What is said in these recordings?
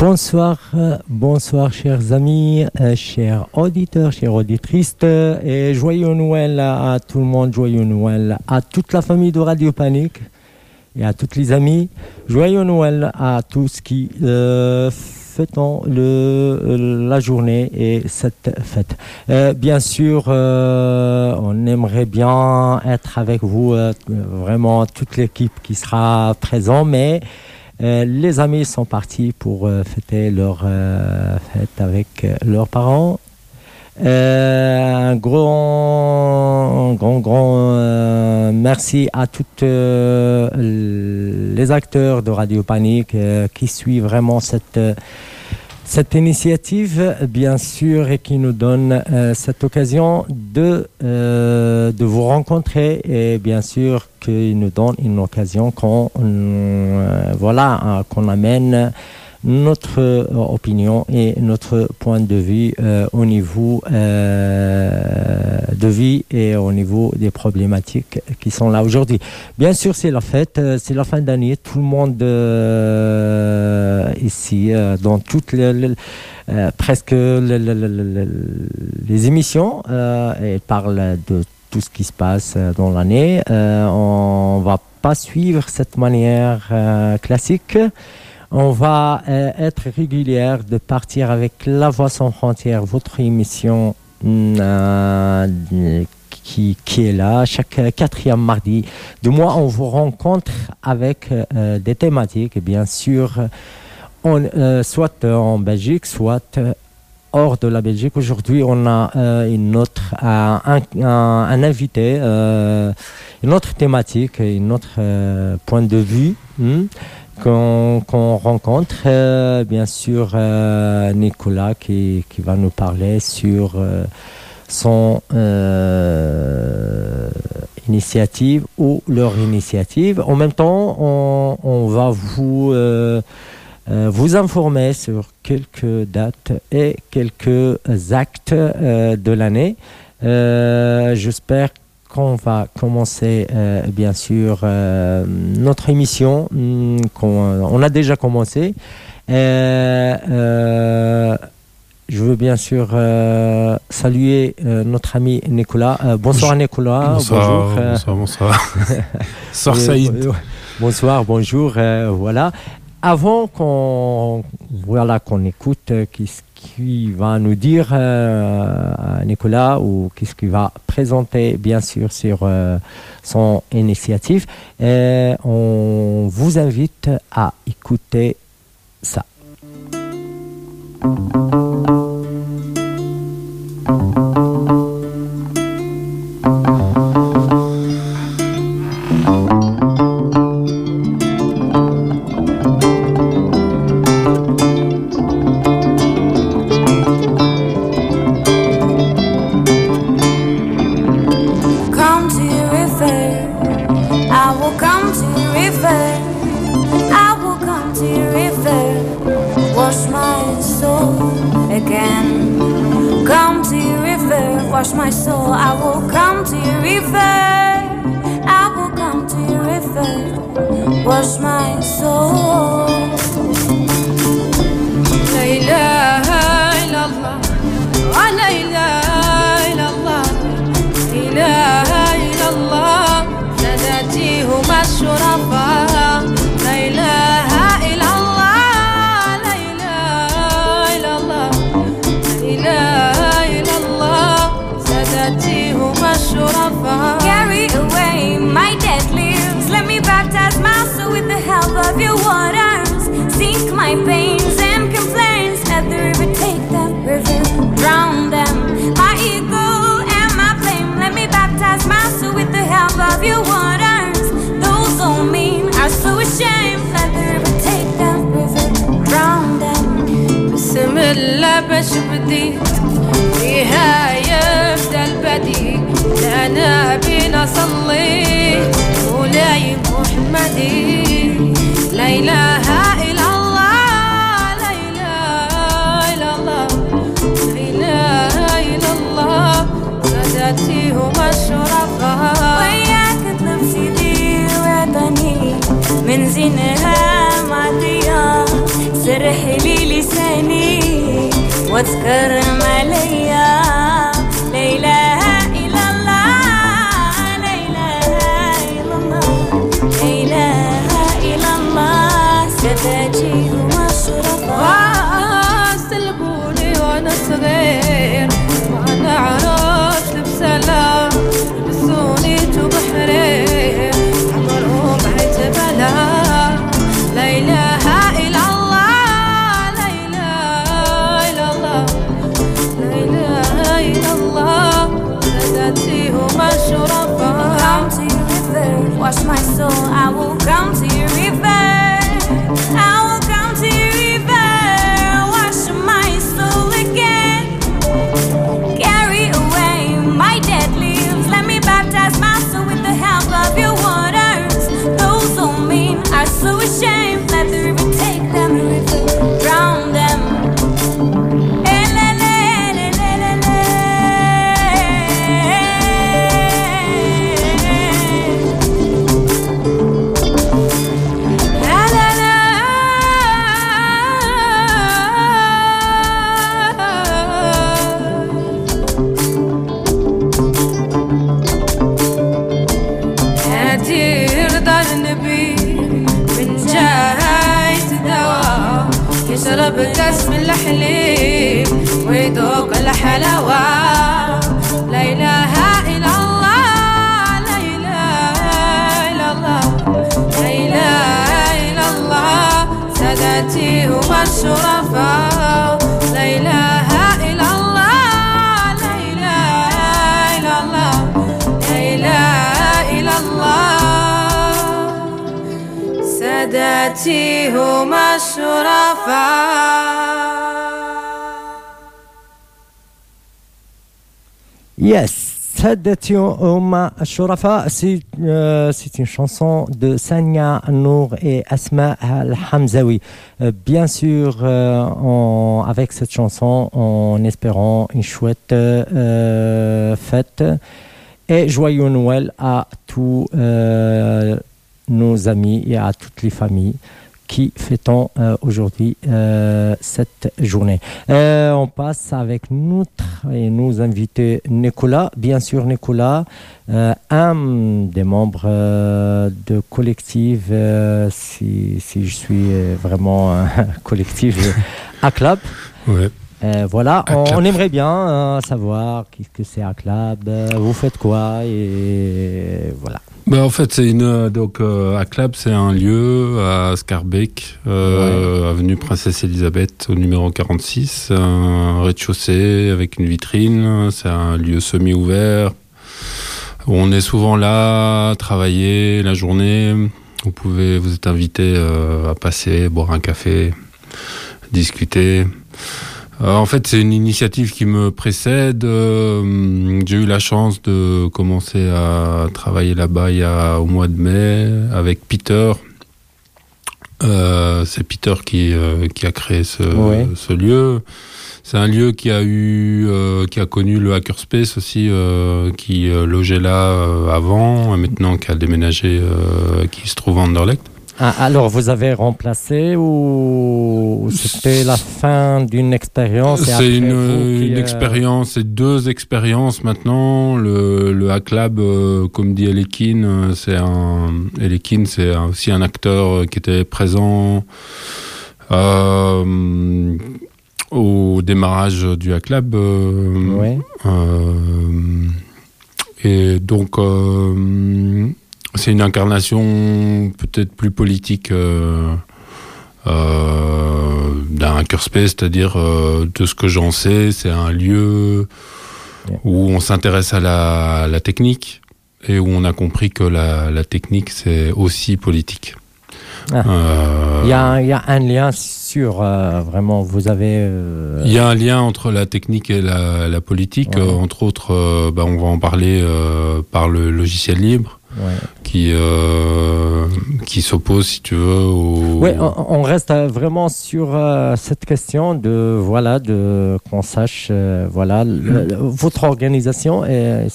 Bonsoir, euh, bonsoir chers amis, euh, chers auditeurs, chères auditrices et joyeux Noël à tout le monde, joyeux Noël à toute la famille de Radio Panique et à toutes les amis. Joyeux Noël à tous qui euh, fêtons le, la journée et cette fête. Euh, bien sûr, euh, on aimerait bien être avec vous, euh, vraiment toute l'équipe qui sera présente, mais euh, les amis sont partis pour euh, fêter leur euh, fête avec leurs parents. Un grand, grand, grand merci à tous les acteurs de Radio Panique qui suivent vraiment cette, cette initiative, bien sûr, qui nous donne euh, cette occasion de, euh, de vous rencontrer et bien sûr qui nous donne une occasion qu'on euh, voilà, euh, qu'on amène notre euh, opinion et notre point de vue euh, au niveau euh, de vie et au niveau des problématiques qui sont là aujourd'hui. Bien sûr, c'est la fête, c'est la fin d'année, tout le monde ici, dans toutes les, presque le- le- le- le- le- les émissions, et parlent de tout ce qui se passe dans l'année. Euh, on va pas suivre cette manière classique. On va euh, être régulière de partir avec La Voix sans frontières, votre émission euh, qui, est là chaque euh, quatrième mardi du mois. On vous rencontre avec des thématiques, bien sûr, soit en Belgique, soit hors de la Belgique. Aujourd'hui, on a une autre, un, invité, une autre thématique, une autre point de vue. hmm, qu'on rencontre. Euh, bien sûr, euh, Nicolas qui, qui va nous parler sur euh, son initiative ou leur initiative. En même temps, on, on va vous, vous informer sur quelques dates et quelques actes de l'année. J'espère qu'on va commencer euh, bien sûr euh, notre émission hum, qu'on on a déjà commencé. Euh, euh, je veux bien sûr euh, saluer euh, notre ami Nicolas. Euh, bonsoir Nicolas. Bonsoir, bonjour euh, bonsoir, bonsoir. Euh, Saïd. euh, bonsoir bonjour euh, voilà. Avant qu'on voilà qu'on écoute euh, qu'est-ce qui va nous dire euh, Nicolas ou qu'est-ce qu'il va présenter bien sûr sur euh, son initiative. On vous invite à écouter ça Wash my soul. I will come to your river. I will come to your river. Wash my soul. لا إله إلا الله لا إله إلا الله إله إلا الله سادتي my pains and complaints. Let the river take that river, drown them. My ego and my blame. Let me baptize my soul with the help of your waters. Those who mean are so ashamed. Let the river take that river, drown them. بسم الله باش بديت فيها يبدا البديع انا بينا صليت مولاي محمدي لا اله واتكرم عليا Wash my soul. I will Euh, c'est une chanson de Sanya Nour et Asma Al-Hamzawi. Euh, bien sûr, euh, avec cette chanson, en espérant une chouette fête et joyeux Noël à tous nos amis et à toutes les familles qui fêtons euh, aujourd'hui euh, cette journée. Euh, on passe avec notre et nos invités Nicolas. Bien sûr, Nicolas, euh, un des membres de collectif, si, si je suis vraiment un collectif ACLAB. Ouais. Euh, voilà, on, aimerait bien euh, savoir qu'est-ce que c'est ACLAB, euh, vous faites quoi et voilà. Bah, en fait, c'est une donc à Club, c'est un lieu à Scarbeck, avenue Princesse Elisabeth, au numéro 46, un rez-de-chaussée avec une vitrine. C'est un lieu semi-ouvert. où On est souvent là, à travailler la journée. Vous pouvez, vous êtes invité à passer, boire un café, discuter. Euh, en fait, c'est une initiative qui me précède. Euh, J'ai eu la chance de commencer à travailler là-bas il y a au mois de mai avec Peter. Euh, c'est Peter qui, qui a créé ce, Ouais. ce lieu. C'est un lieu qui a eu, qui a connu le hackerspace aussi, qui logeait là avant, et maintenant qui a déménagé, qui se trouve à Anderlecht. Ah, alors, vous avez remplacé ou c'était la fin d'une expérience C'est une, euh, expérience, c'est deux expériences maintenant. Le, le Hack Lab, euh, comme dit Elekin, euh, c'est un Elekin, c'est aussi un acteur qui était présent euh, au démarrage du Hack Lab. Ouais. et donc, c'est une incarnation peut-être plus politique euh, euh, d'un hackerspace, c'est-à-dire euh, de ce que j'en sais, c'est un lieu où on s'intéresse à la, la technique et où on a compris que la, la technique, c'est aussi politique. Ah. Il y, a, il y a un lien sur vraiment, vous avez. Il y a un lien entre la technique et la, la politique. Ouais. Entre autres, bah, on va en parler par le logiciel libre ouais. qui, euh, qui s'oppose, si tu veux, au... Ouais, on, reste euh, vraiment sur euh, cette question de voilà de qu'on sache euh, voilà le- le- votre organisation et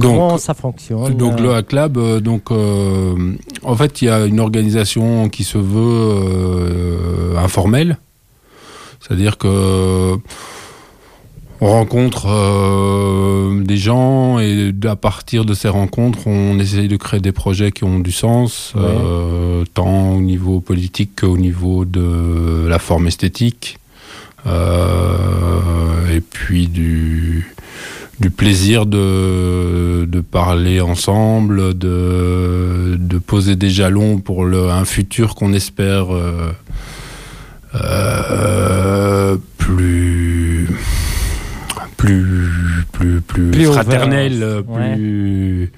comment donc, ça fonctionne. donc le Hack Lab, donc, en fait, il y a une organisation qui se veut informelle. C'est-à-dire que on rencontre euh, des gens et à partir de ces rencontres, on essaye de créer des projets qui ont du sens, Ouais. euh, tant au niveau politique qu'au niveau de la forme esthétique, Euh, et puis du, du plaisir de, de parler ensemble, de, de poser des jalons pour le, un futur qu'on espère plus plus plus plus, Plus fraternel, ouvert, ouais. plus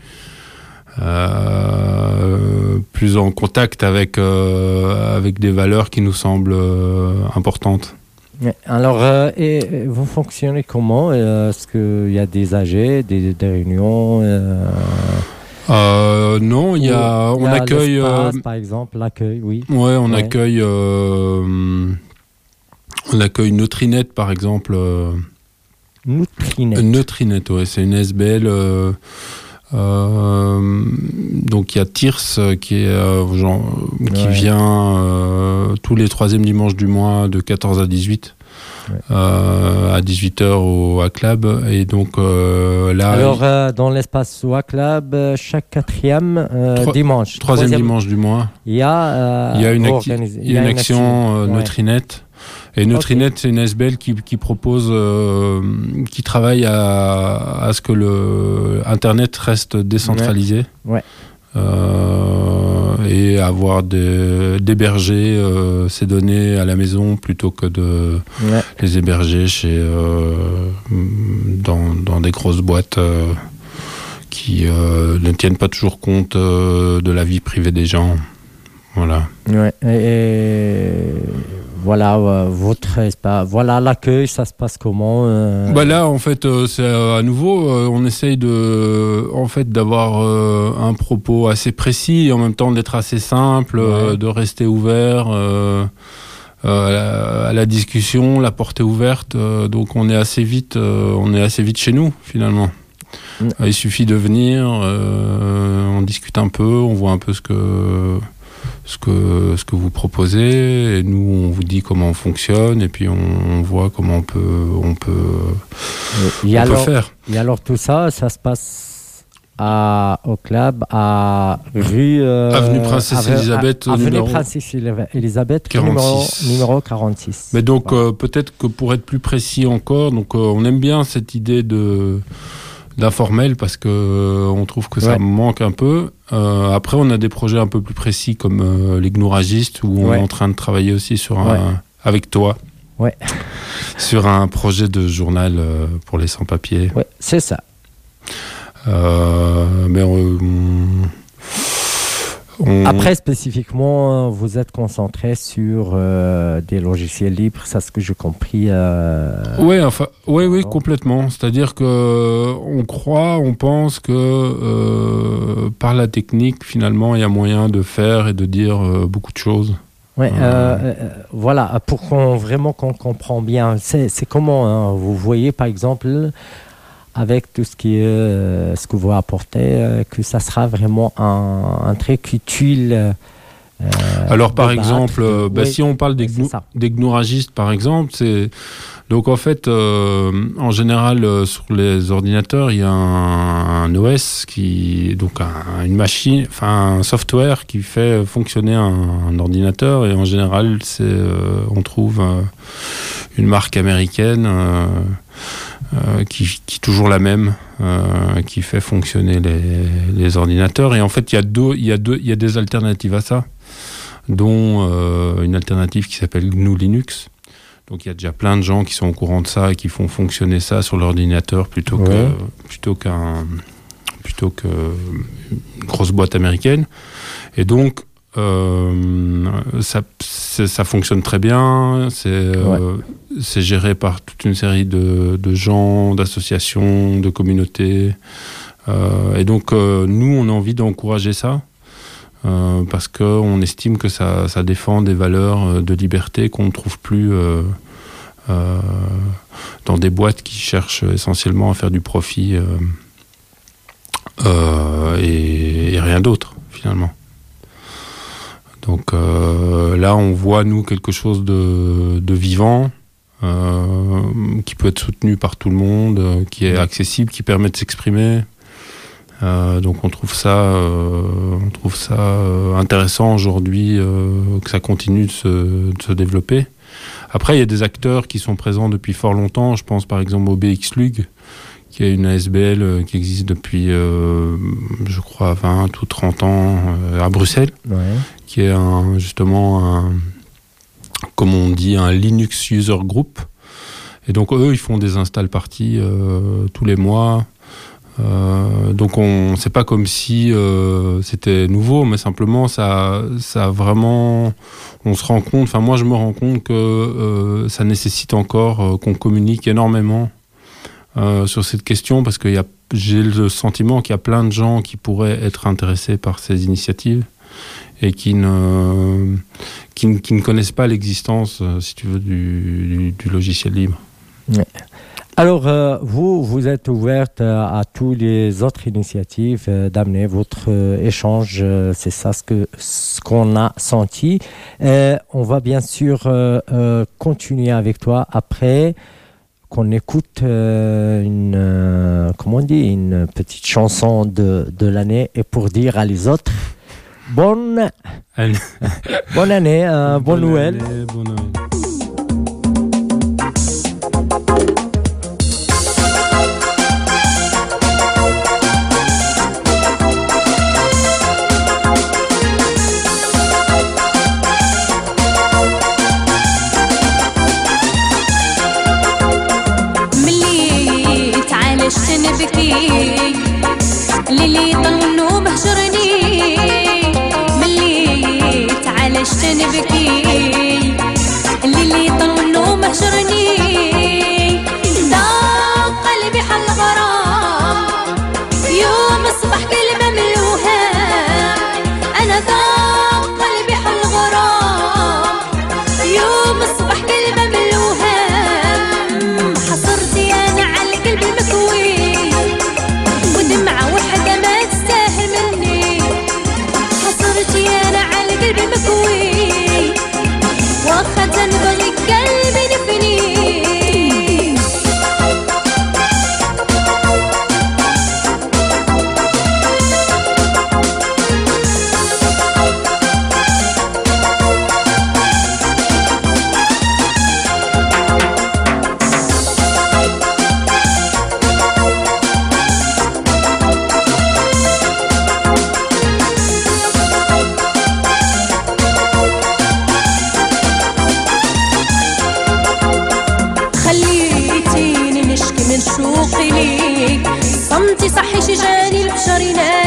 euh, plus en contact avec euh, avec des valeurs qui nous semblent euh, importantes. Alors, euh, et vous fonctionnez comment? Euh, Est-ce qu'il y a des AG, des, des réunions euh, Euh, non, il y a on y a accueille euh, par exemple, l'accueil, oui. ouais on Ouais. accueille euh, on accueille Neutrinet par exemple. Nutrinet. Neutrinet, ouais, c'est une SBL. euh, euh, donc il y a Tirs qui, est, euh, genre, qui Ouais. vient tous les troisièmes dimanches du mois de 14 à 18. Ouais. euh, à 18h au à Club et donc euh, là Alors, euh, dans l'espace euh, chaque quatrième dimanche, troisième dimanche du mois il y a, il y a une, vous acti- organisez- il y a une action, euh, ouais. Neutrinet. Et Neutrinet, c'est une SBL qui, qui propose, euh, qui travaille à, à ce que le Internet reste décentralisé. Ouais. Euh, et avoir d'héberger euh, ces données à la maison plutôt que de Ouais. les héberger chez, euh, dans, dans des grosses boîtes qui ne tiennent pas toujours compte de la vie privée des gens. Voilà. Ouais, et voilà euh, votre espace. Voilà l'accueil, ça se passe comment euh, Bah là, en fait, euh, c'est à nouveau, on essaye de, en fait, d'avoir un propos assez précis et en même temps d'être assez simple, Ouais. de rester ouvert euh, à, la, à la discussion, la porte est ouverte. euh, donc on est assez vite, euh, on est assez vite chez nous finalement. Mm. Il suffit de venir, on discute un peu, on voit un peu ce que ce que ce que vous proposez et nous on vous dit comment on fonctionne et puis on, on voit comment on peut on peut et, on alors, peut faire. et alors tout ça, ça se passe à, au club à rue euh, Avenue Princesse ave- Elisabeth, avenue numéro- Princesse Elisabeth 46. numéro numéro 46. Mais donc Voilà. euh, peut-être que pour être plus précis encore, donc euh, on aime bien cette idée de d'informel parce que euh, on trouve que ça manque un peu. Euh, après, on a des projets un peu plus précis comme euh, les Gnouragistes où on Ouais. est en train de travailler aussi sur Ouais. un avec toi. Ouais. sur un projet de journal pour les sans-papiers. Ouais, c'est ça. Mais on, on- Après, spécifiquement, vous êtes concentré sur euh, des logiciels libres, c'est ce que j'ai compris. euh, Ouais, enfin, oui, D'accord. complètement. C'est-à-dire que on croit, on pense que euh, par la technique, finalement, il y a moyen de faire et de dire euh, beaucoup de choses. Ouais, Euh. euh, euh, voilà, pour qu'on vraiment qu'on comprend bien, c'est c'est comment hein, vous voyez par exemple avec tout ce qui est euh, ce que vous apportez euh, que ça sera vraiment un, un truc utile. euh, Alors, par exemple, de- bah, oui, si on parle des, gnouragistes, par exemple, c'est donc en fait, euh, en général, euh, sur les ordinateurs, il y a un, un OS qui, donc un- une machine, enfin un software qui fait fonctionner un, un ordinateur, et en général, c'est, on trouve une marque américaine. Euh, qui, qui est toujours la même, euh, qui fait fonctionner les, les ordinateurs. Et en fait, il y a deux, il y a deux, il y a des alternatives à ça, dont euh, une alternative qui s'appelle GNU Linux. Donc il y a déjà plein de gens qui sont au courant de ça et qui font fonctionner ça sur l'ordinateur plutôt Ouais. que plutôt qu'un plutôt que une grosse boîte américaine. Et donc euh, ça, c'est- ça fonctionne très bien. C'est euh, c'est géré par toute une série de, de gens, d'associations, de communautés. Euh, et donc, euh, nous, on a envie d'encourager ça. euh, parce qu'on estime que ça, ça défend des valeurs de liberté qu'on ne trouve plus euh, euh, dans des boîtes qui cherchent essentiellement à faire du profit euh, euh, et, et rien d'autre finalement. Donc euh, là, on voit nous quelque chose de, vivant, euh, qui peut être soutenu par tout le monde, euh, qui est accessible, qui permet de s'exprimer. Donc on trouve ça, on trouve ça intéressant aujourd'hui que ça continue de se, de se développer. Après, il y a des acteurs qui sont présents depuis fort longtemps. Je pense par exemple au BX Lug, qui est une ASBL euh, qui existe depuis, euh, je crois, 20 ou 30 ans euh, à Bruxelles, Ouais. qui est un, justement un, comme on dit, un Linux User Group. Et donc eux, ils font des install parties tous les mois. Euh, donc on, c'est pas comme si euh, c'était nouveau, mais simplement ça, ça vraiment, on se rend compte. Enfin moi, je me rends compte que euh, ça nécessite encore qu'on communique énormément euh, sur cette question parce que j'ai le sentiment qu'il y a plein de gens qui pourraient être intéressés par ces initiatives et qui ne, qui, ne- connaissent pas l'existence, euh, si tu veux, du, logiciel libre. Alors, euh, vous, vous êtes ouverte euh, à toutes les autres initiatives d'amener votre échange. c'est ça ce que ce qu'on a senti. On va bien sûr continuer avec toi après qu'on écoute euh, une, euh, comment on dit, une petite chanson de, de l'année et pour dire à les autres bonne, bonne année, euh, bonne, Noël. année, bonne Noël. للي ضل شجان البشر نادي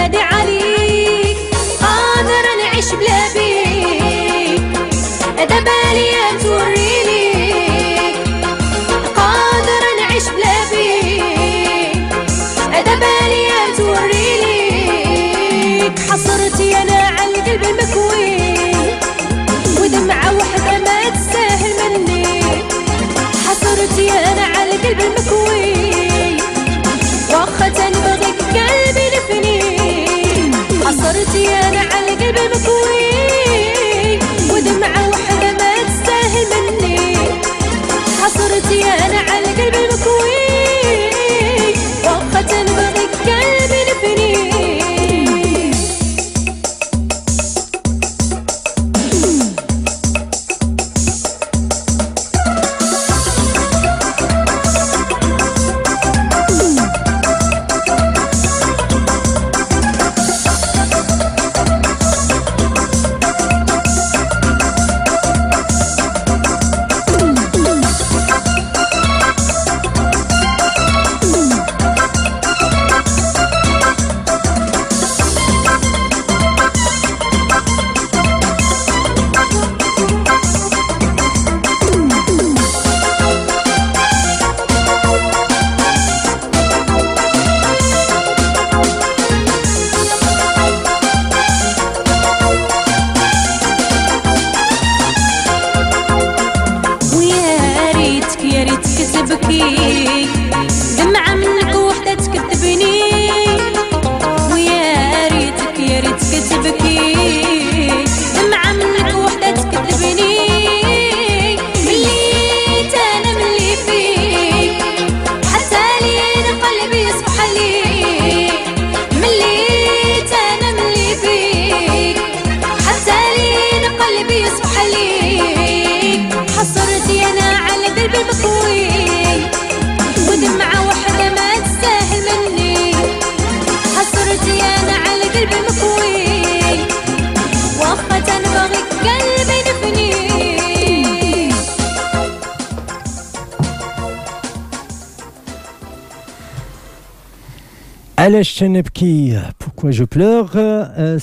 Alesh Nebki, Pourquoi je pleure euh,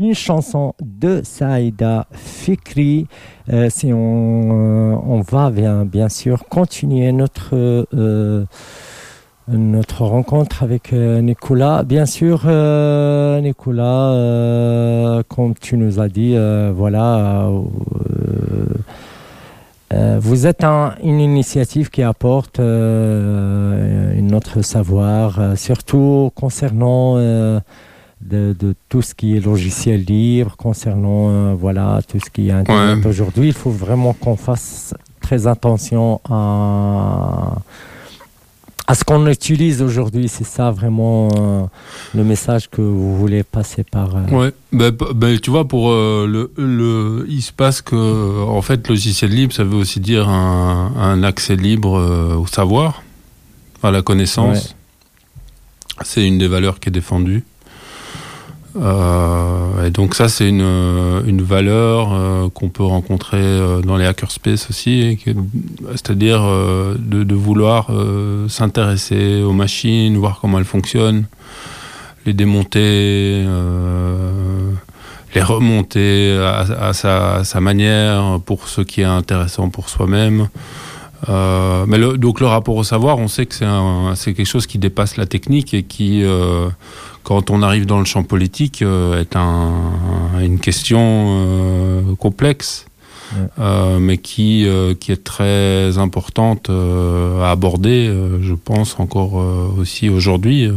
une chanson de Saïda Fikri. Euh, si on, euh, on va bien, bien sûr continuer notre, rencontre avec Nicolas. Bien sûr, Nicolas, comme tu nous as dit, voilà. Euh, vous êtes un- une initiative qui apporte euh, une autre savoir, euh, surtout concernant euh, de, de tout ce qui est logiciel libre, concernant euh, voilà tout ce qui est Internet Ouais. aujourd'hui. Il faut vraiment qu'on fasse très attention à, à ce qu'on utilise aujourd'hui. C'est ça vraiment euh, le message que vous voulez passer par. euh, Ouais, ben, p- ben, tu vois, pour euh, le, le, il se passe que, en fait, logiciel libre, ça veut aussi dire un, un accès libre euh, au savoir, à la connaissance. C'est une des valeurs qui est défendue. Euh, donc ça, c'est une, euh, une valeur euh, qu'on peut rencontrer euh, dans les hackerspace aussi, c'est-à-dire de, vouloir s'intéresser aux machines, voir comment elles fonctionnent, les démonter, les remonter à, sa, manière pour ce qui est intéressant pour soi-même. Mais donc le rapport au savoir, on sait que c'est quelque chose qui dépasse la technique et qui, quand on arrive dans le champ politique, euh, est un, une question euh, complexe, Ouais. euh, mais qui, euh, qui est très importante à aborder, je pense, encore aussi aujourd'hui.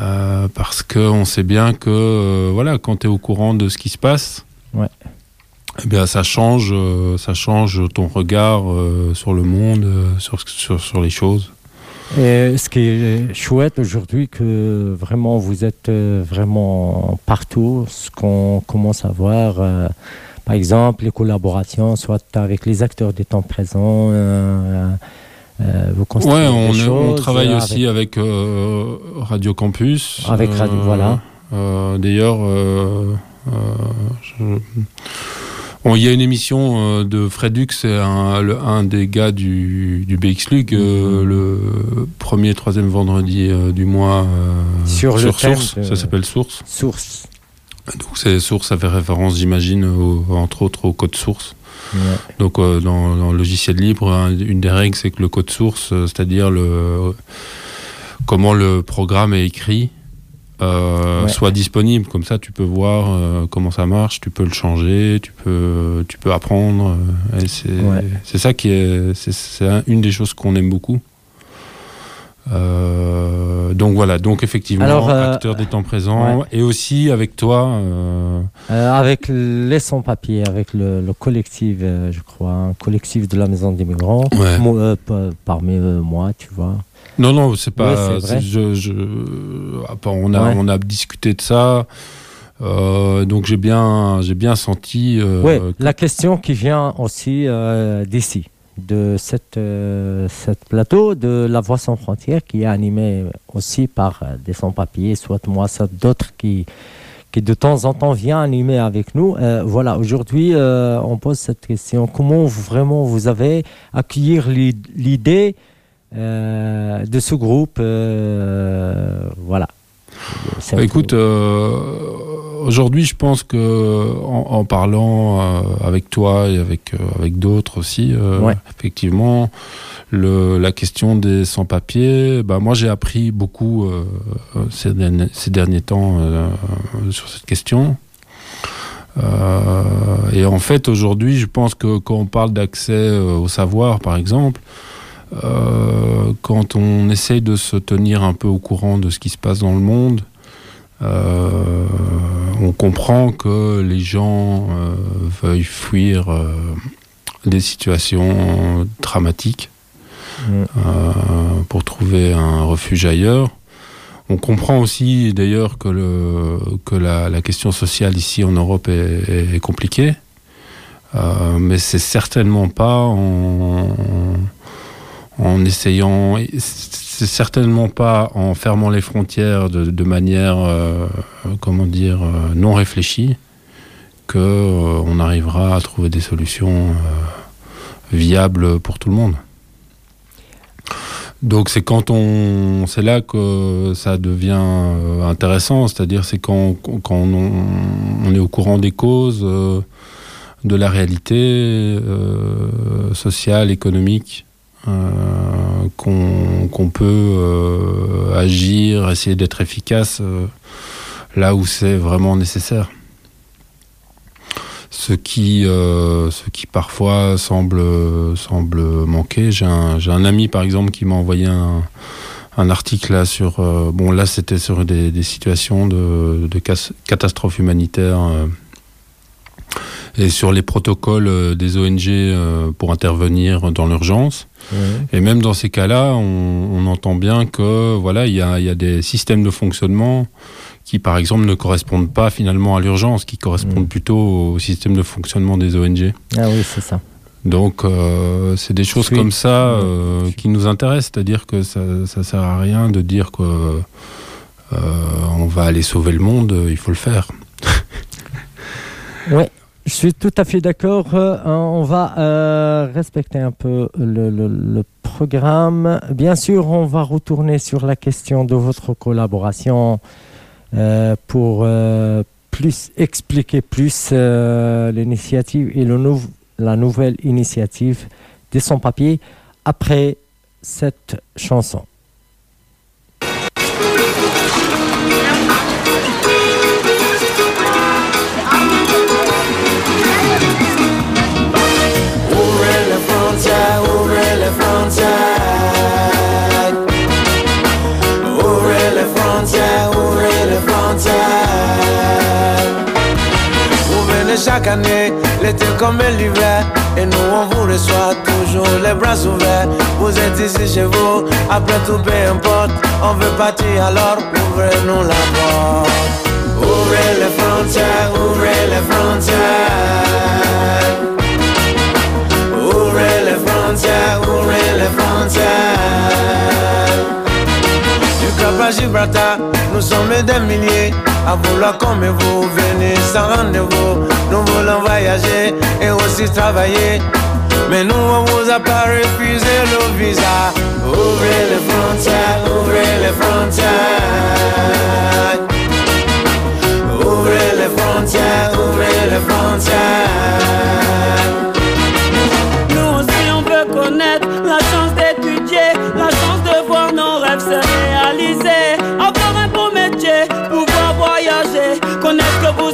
euh, parce qu'on sait bien que euh, voilà, quand tu es au courant de ce qui se passe, Ouais. eh bien, ça change, euh, ça change ton regard sur le monde, sur, sur, sur les choses. Et ce qui est chouette aujourd'hui, que vraiment vous êtes euh, vraiment partout, ce qu'on commence à voir, euh, par exemple, les collaborations, soit avec les acteurs des temps présents, euh, euh, vous constatez Ouais, des on, on travaille euh, aussi avec euh, Radio Campus. Avec Radio- voilà. euh, D'ailleurs, euh, euh, je- il y a une émission euh, de Fredux, c'est un, le- un des gars du, du BXLUG, euh, Mhm. le premier, troisième vendredi euh, du mois euh, Sur Source. de- Ça s'appelle Source. Source. Donc, c'est Source, ça fait référence, j'imagine, entre autres au code source. Ouais. Donc dans, dans le logiciel libre, hein, une des règles, c'est que le code source, c'est-à-dire le comment le programme est écrit, euh, Ouais. soit disponible. Comme ça, tu peux voir euh, comment ça marche, tu peux le changer, tu peux, tu peux apprendre. euh, c'est Ouais. ça qui est, c'est- c'est un- une des choses qu'on aime beaucoup. Donc voilà, donc effectivement, Alors, acteur des temps présents, et aussi avec toi, avec les sans-papiers, avec le, le collectif, je crois, un collectif de la Maison des Migrants, parmi moi, tu vois. Non, non, c'est pas. Ouais, je, je, ah, on, a, Ouais. on a discuté de ça. euh, donc j'ai bien, j'ai bien senti. euh, Oui, que- la question qui vient aussi euh, d'ici, de cette, cette plateau de La Voix sans frontières, qui est animé aussi par des sans-papiers, soit moi, soit d'autres qui, qui de temps en temps vient animer avec nous. Voilà, aujourd'hui, on pose cette question. Comment vraiment vous avez accueilli l'i- l'idée de ce groupe euh, Voilà. Bah, écoute, euh, aujourd'hui, je pense que en, en parlant euh, avec toi et avec euh, avec d'autres aussi, euh, Ouais. effectivement, le, la question des sans-papiers, bah moi j'ai appris beaucoup euh, euh, ces, derniers, ces derniers temps euh, sur cette question. Euh, et en fait, aujourd'hui, je pense que quand on parle d'accès euh, au savoir, par exemple, euh, quand on essaye de se tenir un peu au courant de ce qui se passe dans le monde, euh, on comprend que les gens euh, veuillent fuir euh, des situations dramatiques Mm. pour trouver un refuge ailleurs. On comprend aussi d'ailleurs que, le, que la, la question sociale ici en Europe est, est compliquée. Mais c'est certainement pas en, en essayant, c'est certainement pas en fermant les frontières de, manière, euh, comment dire, euh, non réfléchie que euh, on arrivera à trouver des solutions euh, viables pour tout le monde. Donc c'est quand on, c'est là que ça devient intéressant, c'est-à-dire c'est quand, on, est au courant des causes de la réalité sociale, économique, qu'on qu'on peut euh, agir, essayer d'être efficace euh, là où c'est vraiment nécessaire. Ce qui, euh, parfois semble, manquer. J'ai un, ami par exemple qui m'a envoyé un, article là sur. euh, bon, là c'était sur des, situations de, humanitaires euh, et sur les protocoles euh, des ONG euh, pour intervenir dans l'urgence. Et même dans ces cas-là, on, on entend bien que voilà, il y a, il y a des systèmes de fonctionnement qui, par exemple, ne correspondent pas finalement à l'urgence, qui correspondent Mm. plutôt au système de fonctionnement des ONG. Ah oui, c'est ça. Donc, euh, c'est des choses Oui. comme ça euh, qui nous intéressent, c'est-à-dire que ça, ça sert à rien de dire que euh, on va aller sauver le monde, il faut le faire. Oui, je suis tout à fait d'accord. Euh, on va euh, respecter un peu le, le- programme. Bien sûr, on va retourner sur la question de votre collaboration euh, pour plus expliquer plus l'initiative et le la nouvelle initiative des sans-papiers après cette chanson. Chaque année, l'été comme l'hiver. Et nous on vous reçoit toujours les bras ouverts. Vous êtes ici chez vous, après tout peu importe. On veut partir alors, ouvrez-nous la porte. Ouvrez les frontières, ouvrez les frontières. Ouvrez les frontières, ouvrez les frontières. Du Cap à Gibraltar, nous sommes des milliers à vouloir comme vous venir sans rendez-vous. Nous voulons voyager et aussi travailler. Mais nous, on vous a pas refusé le visa. Ouvrez les frontières, ouvrez les frontières. Ouvrez les frontières, ouvrez les frontières.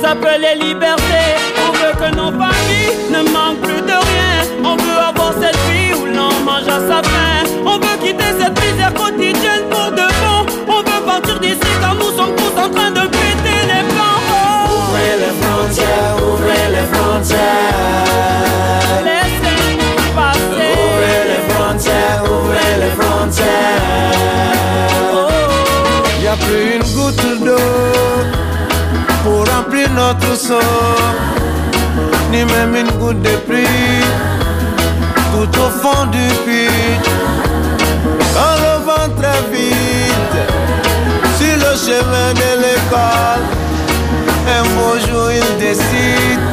Appelez liberté. On veut que nos familles ne manquent plus de rien. On veut avoir cette vie où l'on mange à sa faim. On veut quitter cette misère quotidienne pour de bon. On veut partir d'ici car nous sommes tous en train de péter les plans. Ouvrez les frontières, ouvrez les frontières. Laissez-nous passer. Ouvrez les frontières, ouvrez les frontières. Oh. Y a plus une goutte d'eau ni même une goutte de pluie tout au fond du puits. On le vent très vite sur le chemin de l'école. Un beau jour, il décide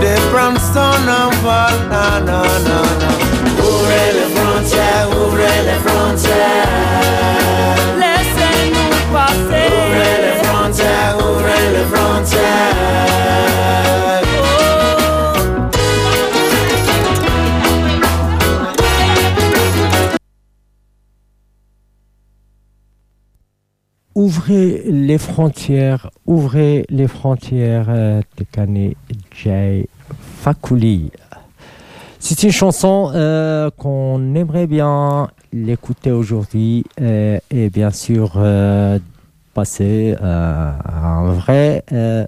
de prendre son envol. Na, na, na, na. Ouvrez les frontières, ouvrez les frontières. Laissez-nous passer. Ouvrez les frontières, ouvrez les frontières. Oh. Ouvrez les frontières, ouvrez les frontières euh, de Kane Jay Fakouli. C'est une chanson euh, qu'on aimerait bien l'écouter aujourd'hui euh, et bien sûr passer euh, un vrai euh,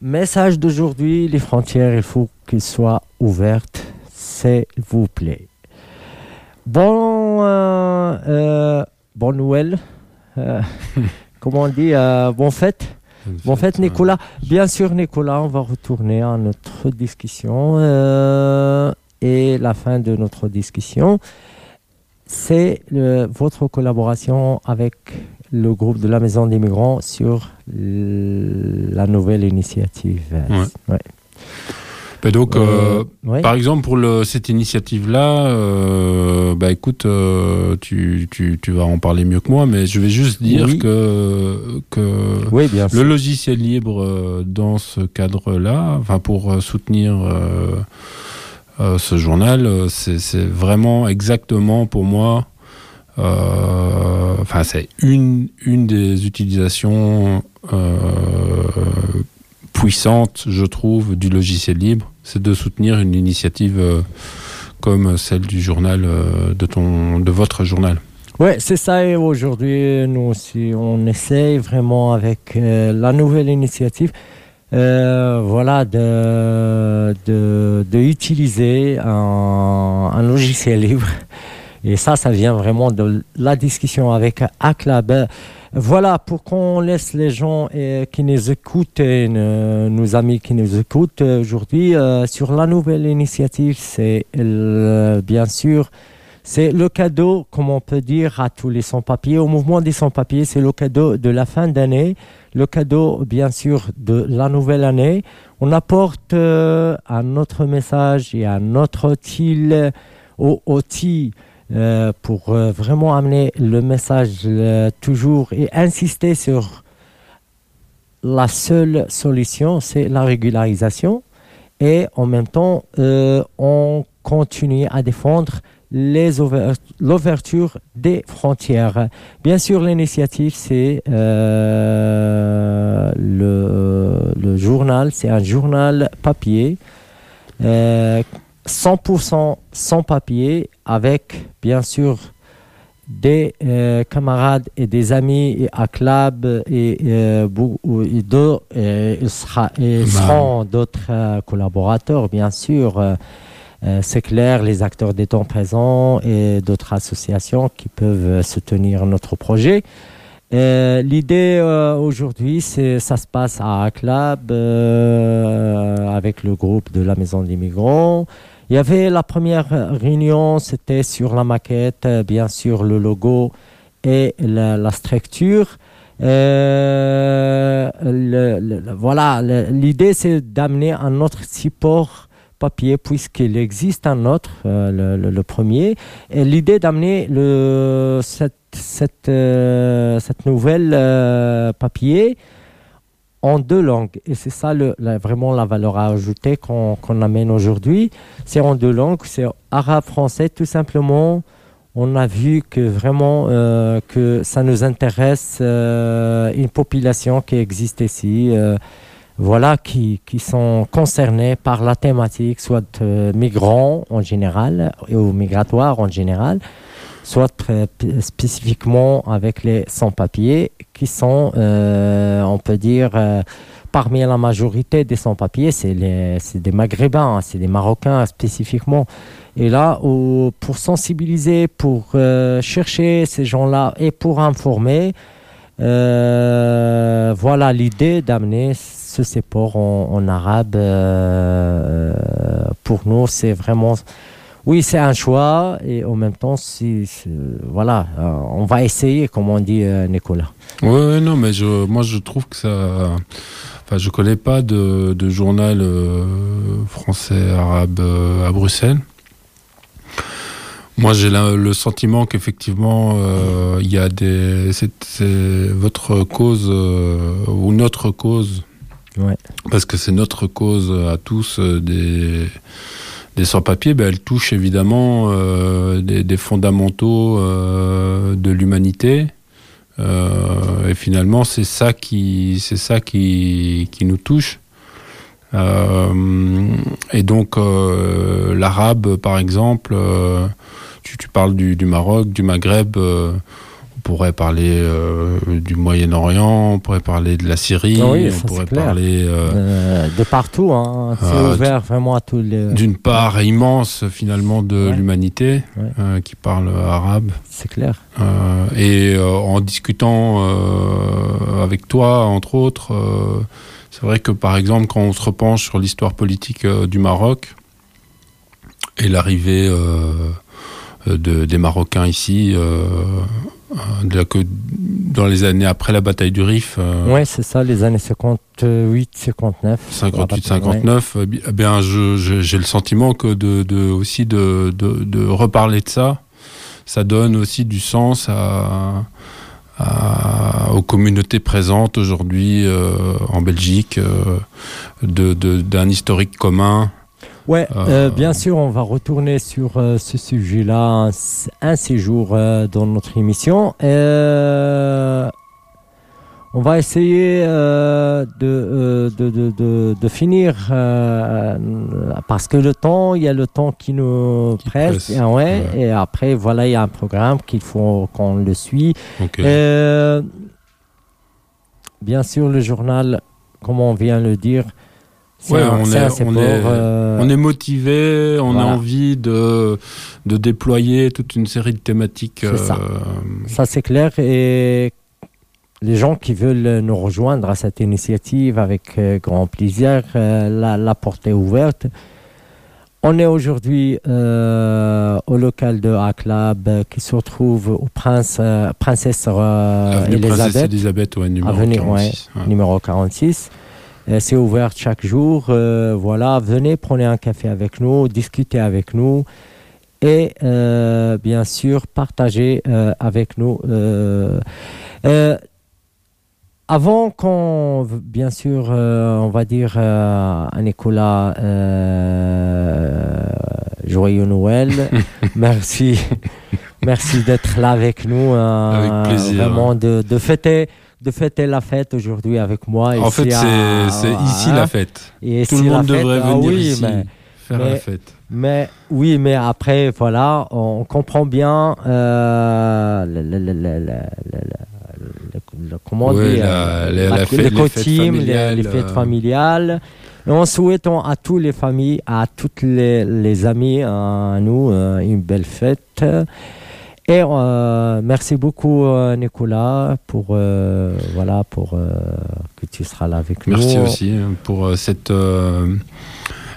message d'aujourd'hui. Les frontières, il faut qu'elles soient ouvertes, s'il vous plaît. Bon, euh, bonne Noël. Comment on dit, bonne fête. Bon, fait, Nicolas, bien sûr, Nicolas, on va retourner à notre discussion. euh, et la fin de notre discussion, c'est votre collaboration avec le groupe de la Maison des Migrants sur la nouvelle initiative. Ouais. bah donc, euh, ouais. par exemple, pour le, cette initiative-là, euh, bah écoute, euh, tu, tu, tu vas en parler mieux que moi, mais je vais juste dire Oui. que, que oui, bien le sûr. logiciel libre euh, dans ce cadre-là, enfin pour euh, soutenir euh, euh, ce journal, euh, c'est c'est vraiment exactement pour moi, euh, enfin c'est une, une des utilisations euh, puissantes, je trouve, du logiciel libre, c'est de soutenir une initiative euh, comme celle du journal, euh, de, ton, de votre journal. Ouais, c'est ça. Et aujourd'hui, nous aussi, on essaye vraiment avec euh, la nouvelle initiative, euh, voilà, de, de, utiliser un logiciel libre. Et ça, ça vient vraiment de la discussion avec ACLAB. Euh, Voilà, pour qu'on laisse les gens euh, qui nous écoutent, et nos amis qui nous écoutent euh, aujourd'hui, euh, sur la nouvelle initiative, c'est bien sûr c'est le cadeau, comme on peut dire, à tous les sans-papiers. Au mouvement des sans-papiers, c'est le cadeau de la fin d'année, le cadeau, bien sûr, de la nouvelle année. On apporte un autre message et un autre outil, au- outil euh, pour euh, vraiment amener le message euh, toujours et insister sur la seule solution, c'est la régularisation. Et en même temps, on continue à défendre l'ouverture des frontières. Bien sûr, l'initiative, c'est le, journal, c'est un journal papier, 100% sans papier, avec bien sûr des euh, camarades et des amis et à club et, euh, euh, sera, Bah. seront d'autres euh, collaborateurs, bien sûr. euh, c'est clair, les acteurs des temps présents et d'autres associations qui peuvent soutenir notre projet. Euh, L'idée aujourd'hui, c'est ça se passe à euh, avec le groupe de la Maison des Migrants. Il y avait la première réunion, c'était sur la maquette, euh, bien sûr le logo et la, structure. Euh, voilà, l'idée c'est d'amener un autre support papier puisqu'il existe un autre, euh, le, premier. Et l'idée d'amener cette, nouvelle papier en deux langues. Et c'est ça vraiment la valeur à ajouter qu'on amène aujourd'hui. C'est en deux langues, c'est arabe-français tout simplement. On a vu que vraiment euh, que ça nous intéresse euh, une population qui existe ici. euh, voilà, qui, sont concernés par la thématique, soit migrants en général, ou migratoires en général, soit spécifiquement avec les sans-papiers, qui sont, euh, on peut dire, euh, parmi la majorité des sans-papiers, c'est des Maghrébins, hein, c'est des Marocains spécifiquement. Et là, pour sensibiliser, pour euh, chercher ces gens-là et pour informer, voilà l'idée d'amener ce support en, en arabe. pour nous, c'est vraiment, oui, c'est un choix et en même temps, c'est- voilà, euh, on va essayer, comme on dit euh, Nicolas. Ouais, non, mais je, moi je trouve que ça. Enfin, je connais pas de, de journal euh, français arabe euh, à Bruxelles. Moi, j'ai le sentiment qu'effectivement, euh, il y a des. C'est votre cause ou notre cause. Ouais. Parce que c'est notre cause à tous des des sans-papiers, ben, elle touche évidemment euh, des, fondamentaux euh, de l'humanité. Euh, et finalement, c'est ça qui, c'est ça qui, qui nous touche. Et donc, l'arabe, par exemple, tu, parles du Maroc, du Maghreb. On pourrait parler euh, du Moyen-Orient, on pourrait parler de la Syrie, Ah oui, on pourrait parler euh, Euh, de partout, hein. c'est ouvert vraiment à tous les. d'une part immense finalement de Ouais. l'humanité Ouais. qui parle arabe. C'est clair. Et en discutant avec toi, entre autres, c'est vrai que par exemple, quand on se repenche sur l'histoire politique du Maroc et l'arrivée de, des Marocains ici, euh, de que dans les années après la bataille du Rif, euh, Ouais, c'est ça, les années 58, 59. 58-59, euh, bi- eh bien, j'ai le sentiment que de, de- aussi de, de, de reparler de ça, ça donne aussi du sens à, à- aux communautés présentes aujourd'hui euh, en Belgique, euh, de- de- d'un historique commun. Ouais, Euh, euh, bien sûr, on va retourner sur euh, ce sujet-là un, un séjour euh, dans notre émission. On va essayer de, de, de, de, finir parce que le temps, il y a le temps qui nous Qui presse. presse, Ah ouais, ouais. Et après, voilà, il y a un programme qu'il faut qu'on le suit. Euh, bien sûr, le journal, comme on vient de le dire, Ouais, un, on est- un on support, est- euh, On est motivé, on voilà. a envie de, de déployer toute une série de thématiques. Ça. euh, Ça, c'est clair. Et les gens qui veulent nous rejoindre à cette initiative, avec euh, grand plaisir, euh, la, la porte est ouverte. On est aujourd'hui au local de A-Club qui se retrouve au Prince, Princesse Avenue Princesse Elisabeth. Elisabeth, ouais, numéro Avenue, 46. ouais. numéro 46. Euh, C'est ouvert chaque jour. Euh, voilà, venez, prenez un café avec nous, discutez avec nous et euh, bien sûr partagez euh, avec nous. euh, avant qu'on, bien sûr, on va dire à Nicolas, joyeux Noël. merci, merci d'être là avec nous. euh, Avec plaisir. Vraiment de, de fêter, de fêter la fête aujourd'hui avec moi. En ici fait, c'est ici hein, la fête. et Tout le monde fête. devrait Ah venir oui, ici mais- faire mais- la fête. mais oui, mais après, voilà, on comprend bien euh, comment euh, les coutumes, les, fêtes euh. familiales. Et en souhaitant à toutes les familles, à toutes les, les amis, à nous, euh, une belle fête. Et euh, merci beaucoup, euh, Nicolas, pour, euh, voilà, pour euh, que tu seras là avec Merci nous. aussi hein, pour cette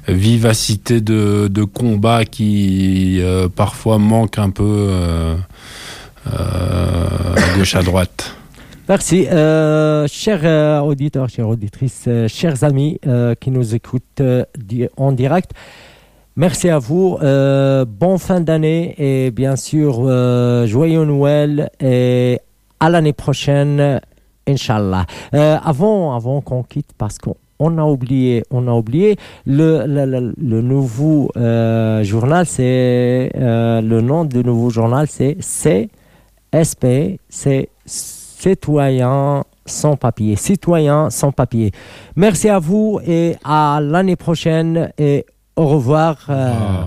vivacité de, de combat qui parfois manque un peu à gauche à droite. Merci. Euh, chers auditeurs, chères auditrices, chers amis euh, qui nous écoutent euh, en direct, merci à vous. Euh, bonne fin d'année et bien sûr, euh, joyeux Noël et à l'année prochaine, Inch'Allah. Euh, avant avant qu'on quitte, parce qu'on on a oublié, on a oublié le, nouveau journal, c'est le nom du nouveau journal, c'est CSP, c'est citoyen sans papier, citoyen sans papier. Merci à vous et à l'année prochaine et au revoir. euh.